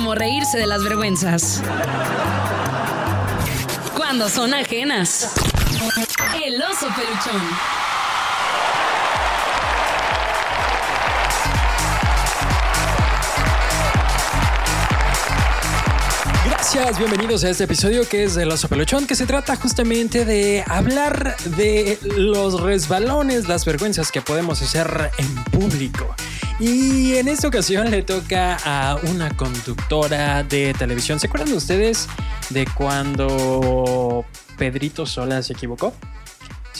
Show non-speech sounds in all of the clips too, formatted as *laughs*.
como reírse de las vergüenzas. Cuando son ajenas. El oso peluchón. Gracias, bienvenidos a este episodio que es del oso peluchón, que se trata justamente de hablar de los resbalones, las vergüenzas que podemos hacer en público. Y en esta ocasión le toca a una conductora de televisión. ¿Se acuerdan ustedes de cuando Pedrito Sola se equivocó?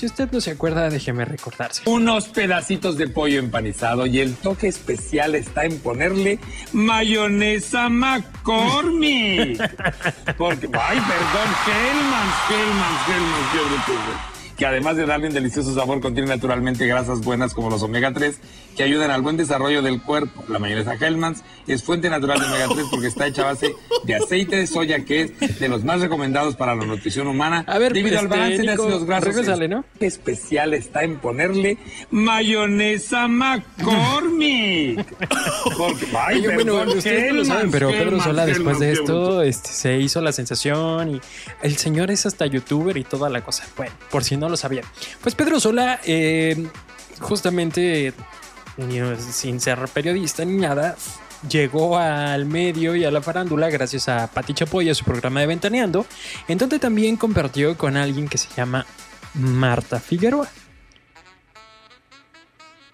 Si usted no se acuerda, déjeme recordarse. Unos pedacitos de pollo empanizado y el toque especial está en ponerle mayonesa McCormick. *laughs* Porque, ay, perdón, Hellmann's, qué bruto, que además de darle un delicioso sabor, contiene naturalmente grasas buenas como los omega 3 que ayudan al buen desarrollo del cuerpo. La mayonesa Hellmann's es fuente natural de omega 3 porque está hecha a base de aceite de soya que es de los más recomendados para la nutrición humana A ver, debido al este, balance de Nico, ácidos grasos. regrésale, ¿no? Qué especial está en ponerle mayonesa McCormick. *laughs* Porque, ay, Oye, bueno, ustedes no lo saben, pero Pedro Sola después de esto este, se hizo la sensación y el señor es hasta youtuber y toda la cosa. Bueno, por si no lo sabían. Pues Pedro Sola, eh, justamente sin ser periodista ni nada, llegó al medio y a la farándula gracias a Pati Chapoy a su programa de Ventaneando, en donde también compartió con alguien que se llama Marta Figueroa.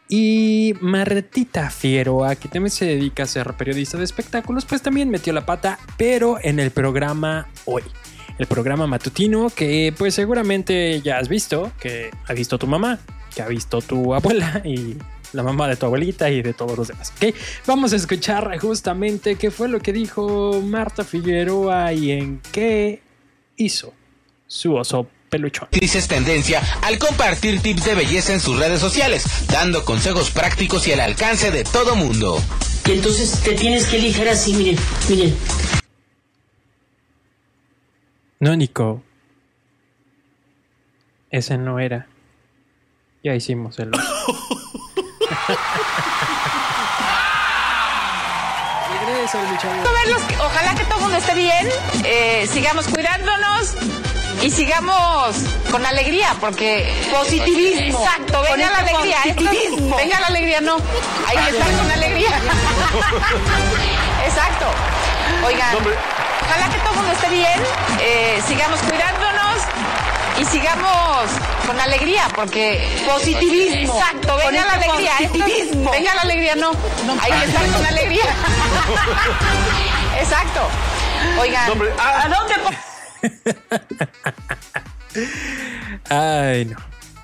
Y Martita Figueroa, que también se dedica a ser periodista de espectáculos, pues también metió la pata, pero en el programa Hoy. El programa matutino que pues seguramente ya has visto, que ha visto tu mamá, que ha visto tu abuela y la mamá de tu abuelita y de todos los demás. ¿ok? Vamos a escuchar justamente qué fue lo que dijo Marta Figueroa y en qué hizo su oso peluchón. Dices tendencia al compartir tips de belleza en sus redes sociales, dando consejos prácticos y al alcance de todo mundo. Y entonces te tienes que lijar así, miren, miren. No, Nico. Ese no era. Ya hicimos el mi ojalá que todo el mundo esté bien, eh, sigamos cuidándonos y sigamos con alegría, porque positivismo. Exacto, venga la alegría. esto- venga la alegría, no. Hay que estar con alegría. *laughs* Exacto. Oigan, ojalá que todo el mundo esté bien, eh, sigamos cuidándonos y sigamos con alegría, porque positivismo. Exacto, venga la alegría. esto- venga la alegría, no. Hay que estar con alegría. *laughs* Exacto. Oigan, ¿a dónde? *laughs* Ay, no.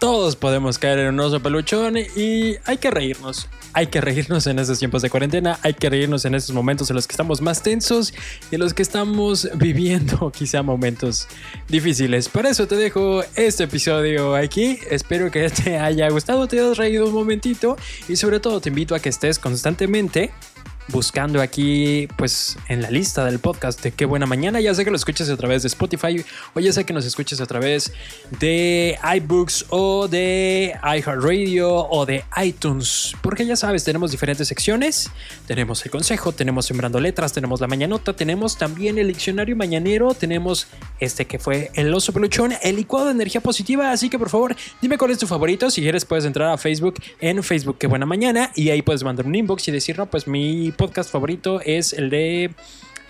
Todos podemos caer en un oso peluchón y hay que reírnos. Hay que reírnos en estos tiempos de cuarentena, hay que reírnos en estos momentos en los que estamos más tensos y en los que estamos *laughs* viviendo quizá momentos difíciles. Por eso te dejo este episodio aquí. Espero que te haya gustado, te hayas reído un momentito y sobre todo te invito a que estés constantemente buscando aquí, pues, en la lista del podcast de Qué Buena Mañana. Ya sé que lo escuches a través de Spotify o ya sé que nos escuches a través de iBooks o de iHeartRadio o de iTunes. Porque ya sabes, tenemos diferentes secciones. Tenemos el consejo, tenemos Sembrando Letras, tenemos la mañanota, tenemos también el diccionario mañanero, tenemos este que fue el oso peluchón, el licuado de energía positiva. Así que por favor, dime cuál es tu favorito. Si quieres, puedes entrar a Facebook en Facebook Qué Buena Mañana y ahí puedes mandar un inbox y decir, no, pues mi podcast favorito es el de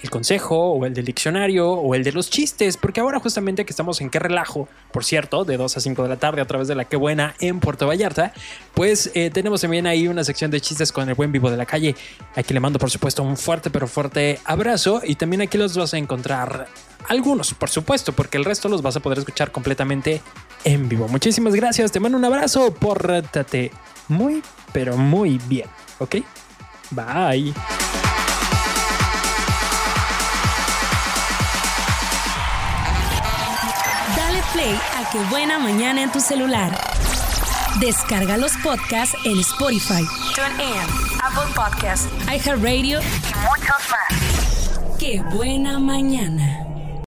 el consejo o el del diccionario o el de los chistes, porque ahora justamente que estamos en qué relajo, por cierto, de 2 a 5 de la tarde a través de la qué buena en Puerto Vallarta, pues eh, tenemos también ahí una sección de chistes con el buen vivo de la calle. Aquí le mando por supuesto un fuerte pero fuerte abrazo y también aquí los vas a encontrar algunos, por supuesto, porque el resto los vas a poder escuchar completamente en vivo. Muchísimas gracias, te mando un abrazo, pórtate muy pero muy bien, ¿ok? Bye. Play a Qué Buena Mañana en tu celular. Descarga los podcasts en Spotify, TuneIn, Apple Podcast iHeartRadio y muchos más. Qué Buena Mañana.